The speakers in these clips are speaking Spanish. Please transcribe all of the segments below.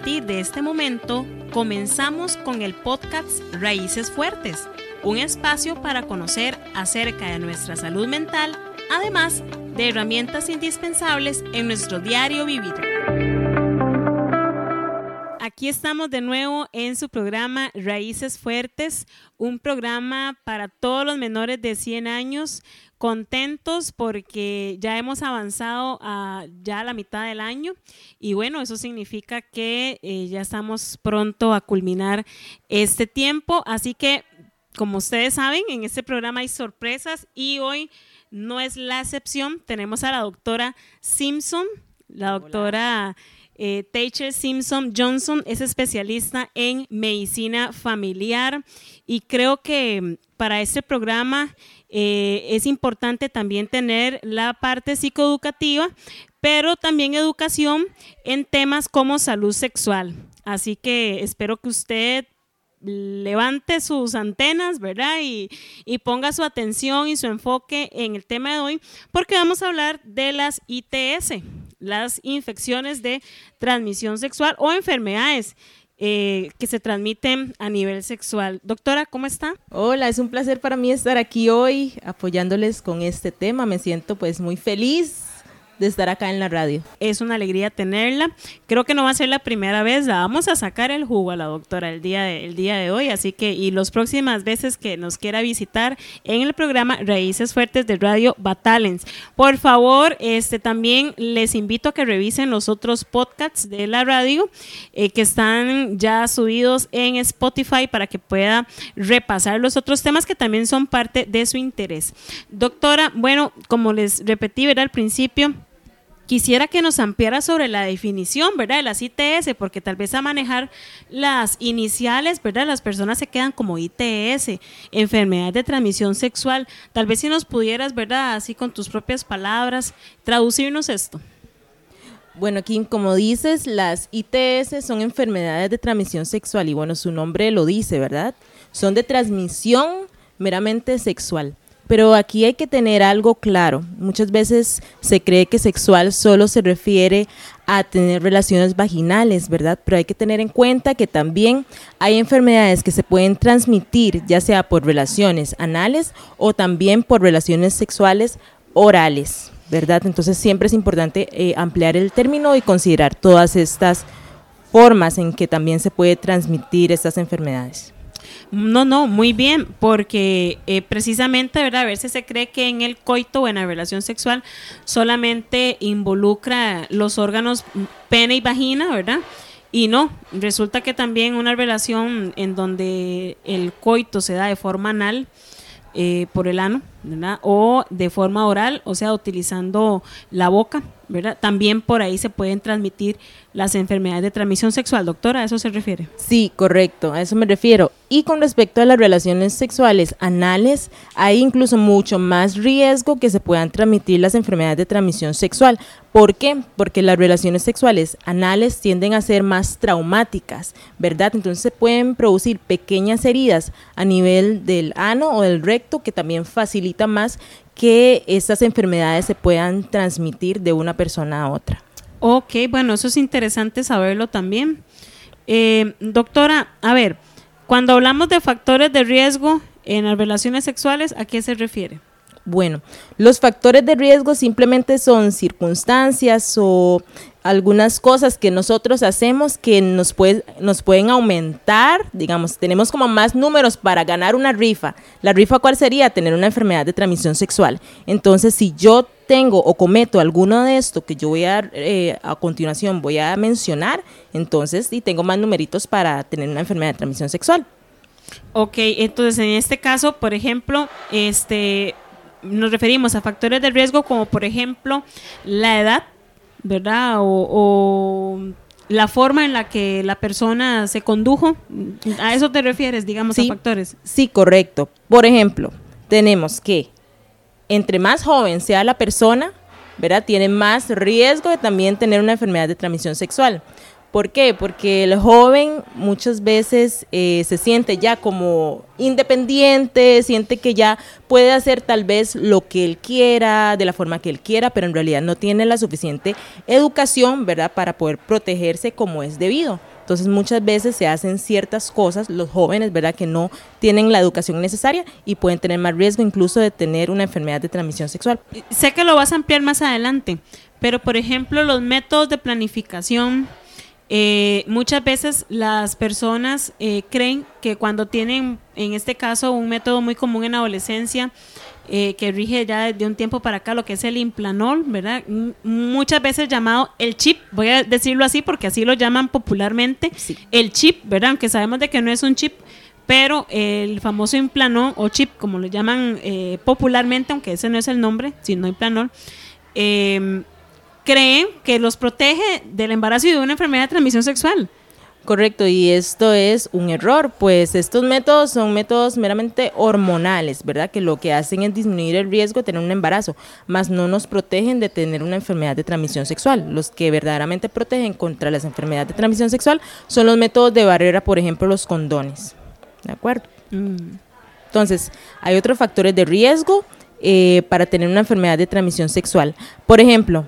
partir de este momento comenzamos con el podcast Raíces Fuertes, un espacio para conocer acerca de nuestra salud mental, además de herramientas indispensables en nuestro diario vivir. Aquí estamos de nuevo en su programa Raíces Fuertes, un programa para todos los menores de 100 años, contentos porque ya hemos avanzado a ya la mitad del año. Y bueno, eso significa que eh, ya estamos pronto a culminar este tiempo, así que como ustedes saben, en este programa hay sorpresas y hoy no es la excepción. Tenemos a la doctora Simpson, la doctora eh, Simpson Johnson, es especialista en medicina familiar y creo que para este programa eh, es importante también tener la parte psicoeducativa, pero también educación en temas como salud sexual. Así que espero que usted levante sus antenas, ¿verdad? Y, y, ponga su atención y su enfoque en el tema de hoy, porque vamos a hablar de las ITS, las infecciones de transmisión sexual o enfermedades. Eh, que se transmiten a nivel sexual. Doctora, ¿cómo está? Hola, es un placer para mí estar aquí hoy apoyándoles con este tema. Me siento pues muy feliz de estar acá en la radio. Es una alegría tenerla. Creo que no va a ser la primera vez. La vamos a sacar el jugo a la doctora el día de, el día de hoy. Así que, y las próximas veces que nos quiera visitar en el programa Raíces Fuertes de Radio Batalens. Por favor, este también les invito a que revisen los otros podcasts de la radio eh, que están ya subidos en Spotify para que pueda repasar los otros temas que también son parte de su interés. Doctora, bueno, como les repetí, era al principio, Quisiera que nos ampliara sobre la definición, ¿verdad? De las ITS, porque tal vez a manejar las iniciales, ¿verdad? Las personas se quedan como ITS, enfermedad de transmisión sexual. Tal vez si nos pudieras, ¿verdad? Así con tus propias palabras, traducirnos esto. Bueno, Kim, como dices, las ITS son enfermedades de transmisión sexual y bueno, su nombre lo dice, ¿verdad? Son de transmisión meramente sexual. Pero aquí hay que tener algo claro. Muchas veces se cree que sexual solo se refiere a tener relaciones vaginales, ¿verdad? Pero hay que tener en cuenta que también hay enfermedades que se pueden transmitir, ya sea por relaciones anales o también por relaciones sexuales orales, ¿verdad? Entonces siempre es importante eh, ampliar el término y considerar todas estas formas en que también se puede transmitir estas enfermedades. No, no, muy bien, porque eh, precisamente, ¿verdad? A veces se cree que en el coito o en la relación sexual solamente involucra los órganos pene y vagina, ¿verdad? Y no, resulta que también una relación en donde el coito se da de forma anal, eh, por el ano, O de forma oral, o sea, utilizando la boca, ¿verdad? También por ahí se pueden transmitir las enfermedades de transmisión sexual, doctora, ¿a eso se refiere? Sí, correcto, a eso me refiero. Y con respecto a las relaciones sexuales anales, hay incluso mucho más riesgo que se puedan transmitir las enfermedades de transmisión sexual. ¿Por qué? Porque las relaciones sexuales anales tienden a ser más traumáticas, ¿verdad? Entonces se pueden producir pequeñas heridas a nivel del ano o del recto que también más que estas enfermedades se puedan transmitir de una persona a otra. Ok, bueno, eso es interesante saberlo también. Eh, doctora, a ver, cuando hablamos de factores de riesgo en las relaciones sexuales, ¿a qué se refiere? Bueno, los factores de riesgo simplemente son circunstancias o algunas cosas que nosotros hacemos que nos, nos pueden aumentar, digamos, tenemos como más números para ganar una rifa. ¿La rifa cuál sería? Tener una enfermedad de transmisión sexual. Entonces, si yo tengo o cometo alguno de esto que yo voy a, eh, a continuación voy a mencionar, entonces y tengo más numeritos para tener una enfermedad de transmisión sexual. Ok, entonces en este caso, por ejemplo, este nos referimos a factores de riesgo como por ejemplo la edad, ¿verdad? O, la forma en la que la persona se condujo. ¿A eso te refieres, digamos, a factores? Sí, correcto. Por ejemplo, tenemos que entre más joven sea la persona, ¿verdad? Tiene más riesgo de también tener una enfermedad de transmisión sexual. ¿Por qué? Porque el joven muchas veces eh, se siente ya como independiente, siente que ya puede hacer tal vez lo que él quiera, de la forma que él quiera, pero en realidad no tiene la suficiente educación, ¿verdad?, para poder protegerse como es debido. Entonces muchas veces se hacen ciertas cosas, los jóvenes, ¿verdad? Que no tienen la educación necesaria y pueden tener más riesgo incluso de tener una enfermedad de transmisión sexual. Sé que lo vas a ampliar más adelante, pero por ejemplo los métodos de planificación, eh, muchas veces las personas eh, creen que cuando tienen, en este caso, un método muy común en adolescencia, eh, que rige ya de un tiempo para acá lo que es el implanol, ¿verdad? muchas veces llamado el chip, voy a decirlo así porque así lo llaman popularmente, el chip, ¿verdad? Aunque sabemos de que no es un chip, pero el famoso implanol o chip, como lo llaman popularmente, aunque ese no es el nombre, sino implanol, eh, creen que los protege del embarazo y de una enfermedad de transmisión sexual. Correcto, y esto es un error, pues estos métodos son métodos meramente hormonales, ¿verdad? Que lo que hacen es disminuir el riesgo de tener un embarazo, más no nos protegen de tener una enfermedad de transmisión sexual. Los que verdaderamente protegen contra las enfermedades de transmisión sexual son los métodos de barrera, por ejemplo, los condones. ¿De acuerdo? Mm. Entonces, hay otros factores de riesgo eh, para tener una enfermedad de transmisión sexual. Por ejemplo,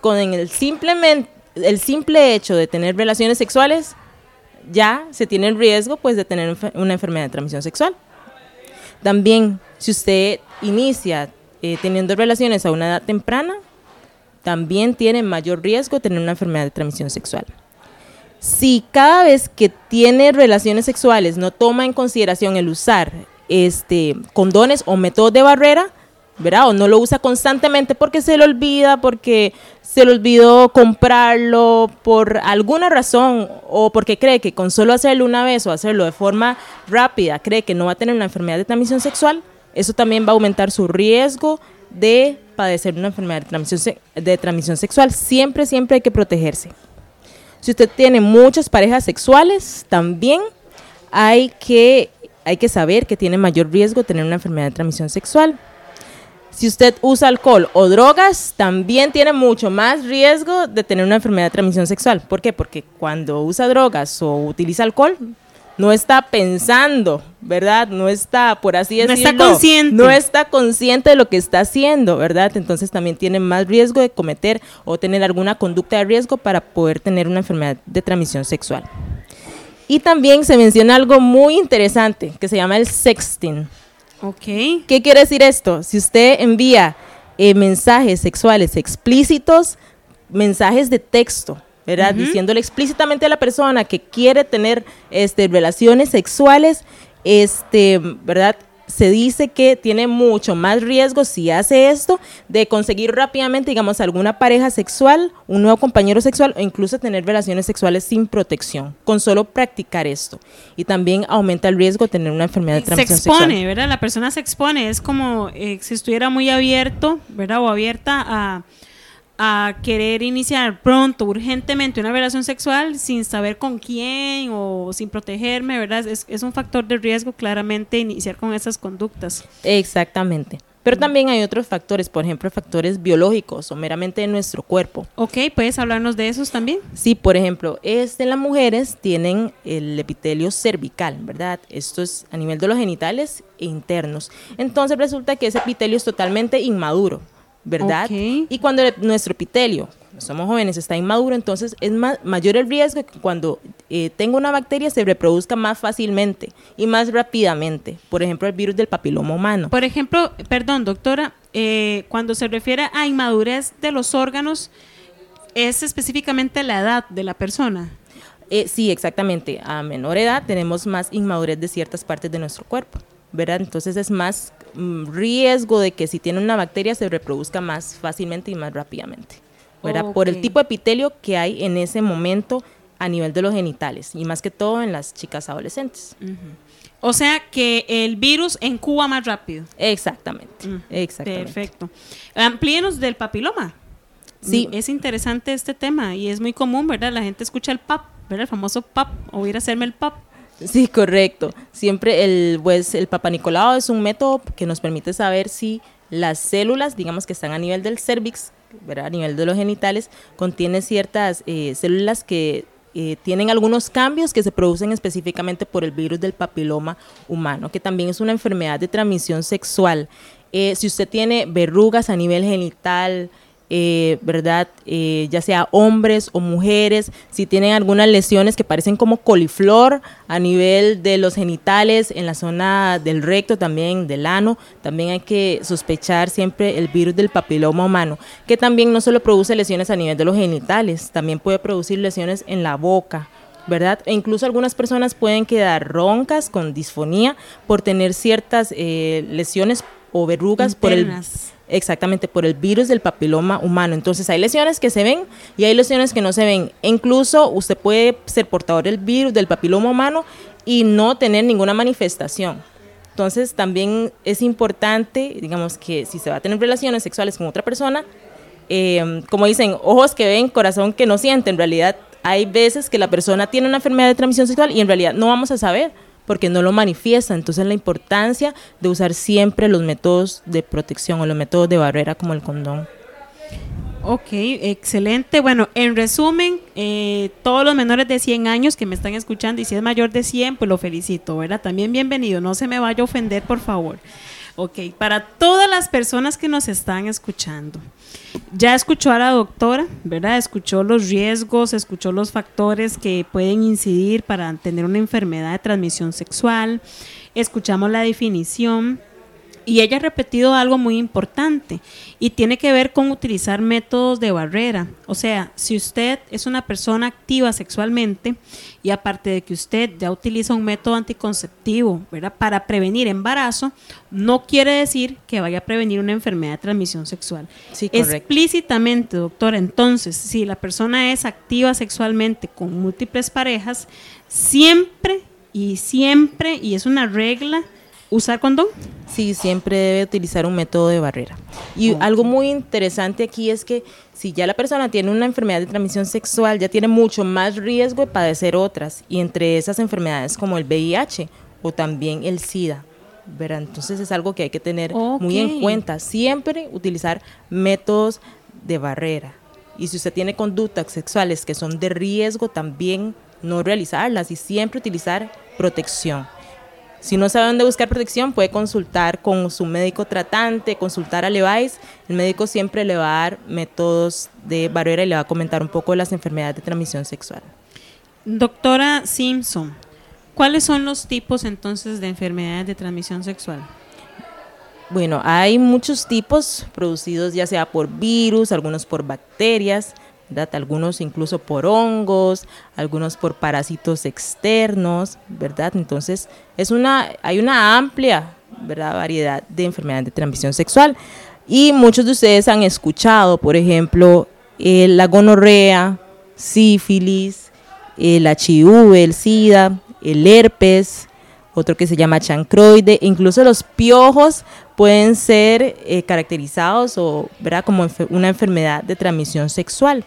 con el, simplemente, el simple hecho de tener relaciones sexuales, ya se tiene el riesgo pues de tener una enfermedad de transmisión sexual. También, si usted inicia eh, teniendo relaciones a una edad temprana, también tiene mayor riesgo de tener una enfermedad de transmisión sexual. Si cada vez que tiene relaciones sexuales no toma en consideración el usar este, condones o métodos de barrera, ¿verdad? O no lo usa constantemente porque se le olvida, porque se le olvidó comprarlo por alguna razón o porque cree que con solo hacerlo una vez o hacerlo de forma rápida cree que no va a tener una enfermedad de transmisión sexual, eso también va a aumentar su riesgo de padecer una enfermedad de transmisión, de transmisión sexual. Siempre, siempre hay que protegerse. Si usted tiene muchas parejas sexuales, también hay que, hay que saber que tiene mayor riesgo de tener una enfermedad de transmisión sexual. Si usted usa alcohol o drogas, también tiene mucho más riesgo de tener una enfermedad de transmisión sexual. ¿Por qué? Porque cuando usa drogas o utiliza alcohol, no está pensando, ¿verdad? No está, por así decirlo, no está consciente. No está consciente de lo que está haciendo, ¿verdad? Entonces también tiene más riesgo de cometer o tener alguna conducta de riesgo para poder tener una enfermedad de transmisión sexual. Y también se menciona algo muy interesante que se llama el sexting. ¿Qué quiere decir esto? Si usted envía eh, mensajes sexuales explícitos, mensajes de texto, ¿verdad? Diciéndole explícitamente a la persona que quiere tener este, relaciones sexuales, este, ¿verdad? Se dice que tiene mucho más riesgo si hace esto de conseguir rápidamente, digamos, alguna pareja sexual, un nuevo compañero sexual o incluso tener relaciones sexuales sin protección, con solo practicar esto. Y también aumenta el riesgo de tener una enfermedad de transmisión sexual. Se expone, ¿verdad? La persona se expone, es como eh, si estuviera muy abierto, ¿verdad? O abierta a a querer iniciar pronto, urgentemente una relación sexual sin saber con quién o sin protegerme, ¿verdad? Es, es un factor de riesgo claramente iniciar con esas conductas. Exactamente. Pero también hay otros factores, por ejemplo, factores biológicos o meramente de nuestro cuerpo. Ok, ¿puedes hablarnos de esos también? Sí, por ejemplo, este, las mujeres tienen el epitelio cervical, ¿verdad? Esto es a nivel de los genitales e internos. Entonces resulta que ese epitelio es totalmente inmaduro. ¿Verdad? Y cuando nuestro epitelio, somos jóvenes, está inmaduro, entonces es mayor el riesgo que cuando eh, tenga una bacteria se reproduzca más fácilmente y más rápidamente. Por ejemplo, el virus del papiloma humano. Por ejemplo, perdón, doctora, eh, cuando se refiere a inmadurez de los órganos, ¿es específicamente la edad de la persona? Eh, sí, exactamente. A menor edad tenemos más inmadurez de ciertas partes de nuestro cuerpo. ¿verdad? Entonces es más riesgo de que si tiene una bacteria se reproduzca más fácilmente y más rápidamente, ¿verdad? Por el tipo de epitelio que hay en ese momento a nivel de los genitales y más que todo en las chicas adolescentes. O sea que el virus incuba más rápido. Exactamente, exactamente. Perfecto. Amplíenos del papiloma. Sí. Es interesante este tema y es muy común, ¿verdad? La gente escucha el PAP, ¿verdad? El famoso PAP, o ir a hacerme el PAP. Sí, correcto. Siempre el, pues, el es un método que nos permite saber si las células, digamos que están a nivel del cervix, a nivel de los genitales, contiene ciertas eh, células que eh, tienen algunos cambios que se producen específicamente por el virus del papiloma humano, que también es una enfermedad de transmisión sexual. Eh, si usted tiene verrugas a nivel genital, eh, ¿verdad? Eh, ya sea hombres o mujeres, si tienen algunas lesiones que parecen como coliflor a nivel de los genitales, en la zona del recto, también del ano, también hay que sospechar siempre el virus del papiloma humano, que también no solo produce lesiones a nivel de los genitales, también puede producir lesiones en la boca, ¿verdad? E incluso algunas personas pueden quedar roncas con disfonía por tener ciertas eh, lesiones o verrugas por el exactamente por el virus del papiloma humano. Entonces hay lesiones que se ven y hay lesiones que no se ven. E incluso usted puede ser portador del virus del papiloma humano y no tener ninguna manifestación. Entonces también es importante, digamos que si se va a tener relaciones sexuales con otra persona, eh, como dicen, ojos que ven, corazón que no siente. En realidad hay veces que la persona tiene una enfermedad de transmisión sexual y en realidad no vamos a saber porque no lo manifiesta. Entonces la importancia de usar siempre los métodos de protección o los métodos de barrera como el condón. Ok, excelente. Bueno, en resumen, eh, todos los menores de 100 años que me están escuchando y si es mayor de 100, pues lo felicito, ¿verdad? También bienvenido, no se me vaya a ofender, por favor. Ok, para todas las personas que nos están escuchando, ya escuchó a la doctora, ¿verdad? Escuchó los riesgos, escuchó los factores que pueden incidir para tener una enfermedad de transmisión sexual, escuchamos la definición y ella ha repetido algo muy importante y tiene que ver con utilizar métodos de barrera. O sea, si usted es una persona activa sexualmente y aparte de que usted ya utiliza un método anticonceptivo ¿verdad? para prevenir embarazo, no quiere decir que vaya a prevenir una enfermedad de transmisión sexual. Sí, Explícitamente, doctora, entonces, si la persona es activa sexualmente con múltiples parejas, siempre y siempre, y es una regla, ¿Usar condón? Sí, siempre debe utilizar un método de barrera. Y algo muy interesante aquí es que si ya la persona tiene una enfermedad de transmisión sexual, ya tiene mucho más riesgo de padecer otras, y entre esas enfermedades como el VIH o también el SIDA. ¿verdad? Entonces es algo que hay que tener muy en cuenta. Siempre utilizar métodos de barrera. Y si usted tiene conductas sexuales que son de riesgo, también no realizarlas y siempre utilizar protección. Si no sabe dónde buscar protección, puede consultar con su médico tratante, consultar a Levi's. El médico siempre le va a dar métodos de barrera y le va a comentar un poco de las enfermedades de transmisión sexual. Doctora Simpson, ¿cuáles son los tipos entonces de enfermedades de transmisión sexual? Bueno, hay muchos tipos producidos ya sea por virus, algunos por bacterias algunos incluso por hongos, algunos por parásitos externos, ¿verdad? Entonces, es una, hay una amplia ¿verdad? variedad de enfermedades de transmisión sexual. Y muchos de ustedes han escuchado, por ejemplo, la gonorrea, sífilis, el HIV, el SIDA, el herpes, otro que se llama chancroide, incluso los piojos pueden ser eh, caracterizados o ¿verdad? como una enfermedad de transmisión sexual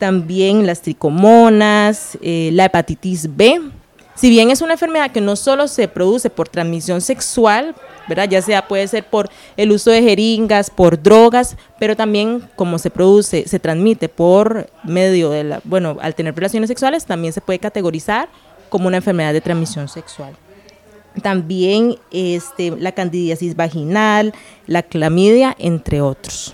también las tricomonas, eh, la hepatitis B. Si bien es una enfermedad que no solo se produce por transmisión sexual, ¿verdad? ya sea puede ser por el uso de jeringas, por drogas, pero también como se produce, se transmite por medio de la, bueno, al tener relaciones sexuales, también se puede categorizar como una enfermedad de transmisión sexual. También este, la candidiasis vaginal, la clamidia, entre otros.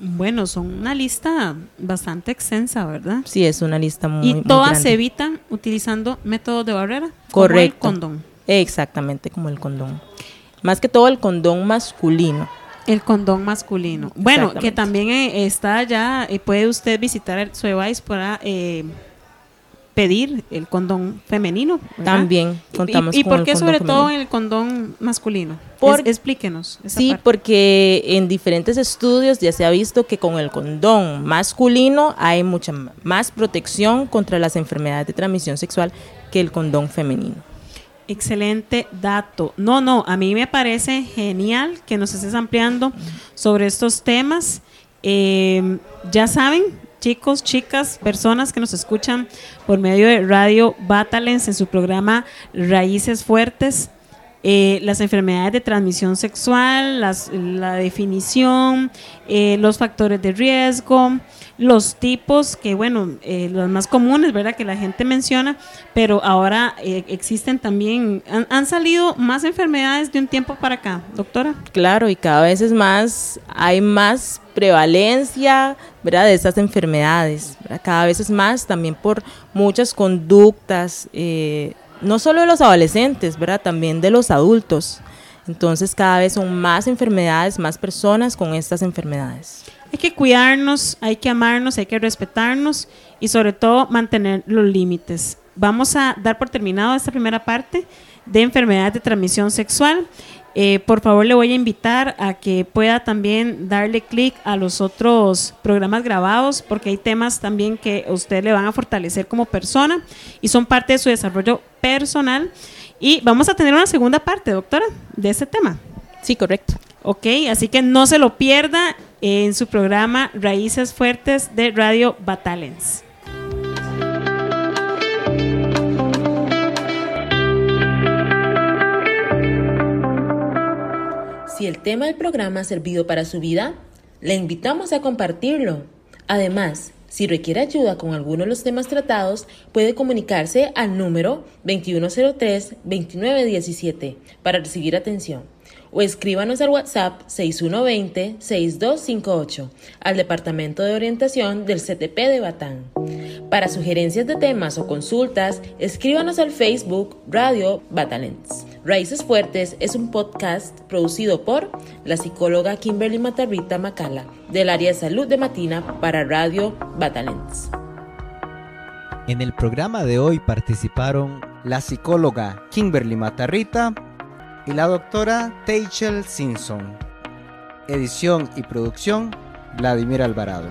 Bueno, son una lista bastante extensa, ¿verdad? Sí, es una lista muy Y todas se evitan utilizando métodos de barrera. Correcto. Como el condón. Exactamente, como el condón. Más que todo el condón masculino. El condón masculino. Bueno, que también eh, está ya, eh, puede usted visitar el Suevice para eh, pedir el condón femenino. También contamos ¿Y, y por qué sobre todo en el condón masculino? explíquenos. sí, porque en diferentes estudios ya se ha visto que con el condón masculino hay mucha más protección contra las enfermedades de transmisión sexual que el condón femenino. Excelente dato. No, no, a mí me parece genial que nos estés ampliando sobre estos temas. Eh, ya saben, chicos, chicas, personas que nos escuchan por medio de Radio Batalens en su programa Raíces Fuertes. eh, las enfermedades de transmisión sexual, la definición, eh, los factores de riesgo, los tipos que, bueno, eh, los más comunes, ¿verdad? Que la gente menciona, pero ahora existen también, han, han, salido más enfermedades de un tiempo para acá, doctora. Claro, y cada vez es más, hay más prevalencia, ¿verdad? De estas enfermedades, cada vez es más también por muchas conductas no solo de los adolescentes, ¿verdad? También de los adultos. Entonces cada vez son más enfermedades, más personas con estas enfermedades. Hay que cuidarnos, hay que amarnos, hay que respetarnos y sobre todo mantener los límites. Vamos a dar por terminado esta primera parte de enfermedades de transmisión sexual. Eh, por favor, le voy a invitar a que pueda también darle clic a los otros programas grabados, porque hay temas también que a usted le van a fortalecer como persona y son parte de su desarrollo personal. Y vamos a tener una segunda parte, doctora, de ese tema. Sí, correcto. Ok, así que no se lo pierda en su programa Raíces Fuertes de Radio Batalens. Si el tema del programa ha servido para su vida, le invitamos a compartirlo. Además, si requiere ayuda con alguno de los temas tratados, puede comunicarse al número 2103-2917 para recibir atención o escríbanos al WhatsApp 6120-6258 al Departamento de Orientación del CTP de Batán. Para sugerencias de temas o consultas, escríbanos al Facebook Radio Batalents. Raíces Fuertes es un podcast producido por la psicóloga Kimberly Matarrita Macala del área de salud de Matina para Radio Batalents. En el programa de hoy participaron la psicóloga Kimberly Matarrita y la doctora Teichel Simpson. Edición y producción, Vladimir Alvarado.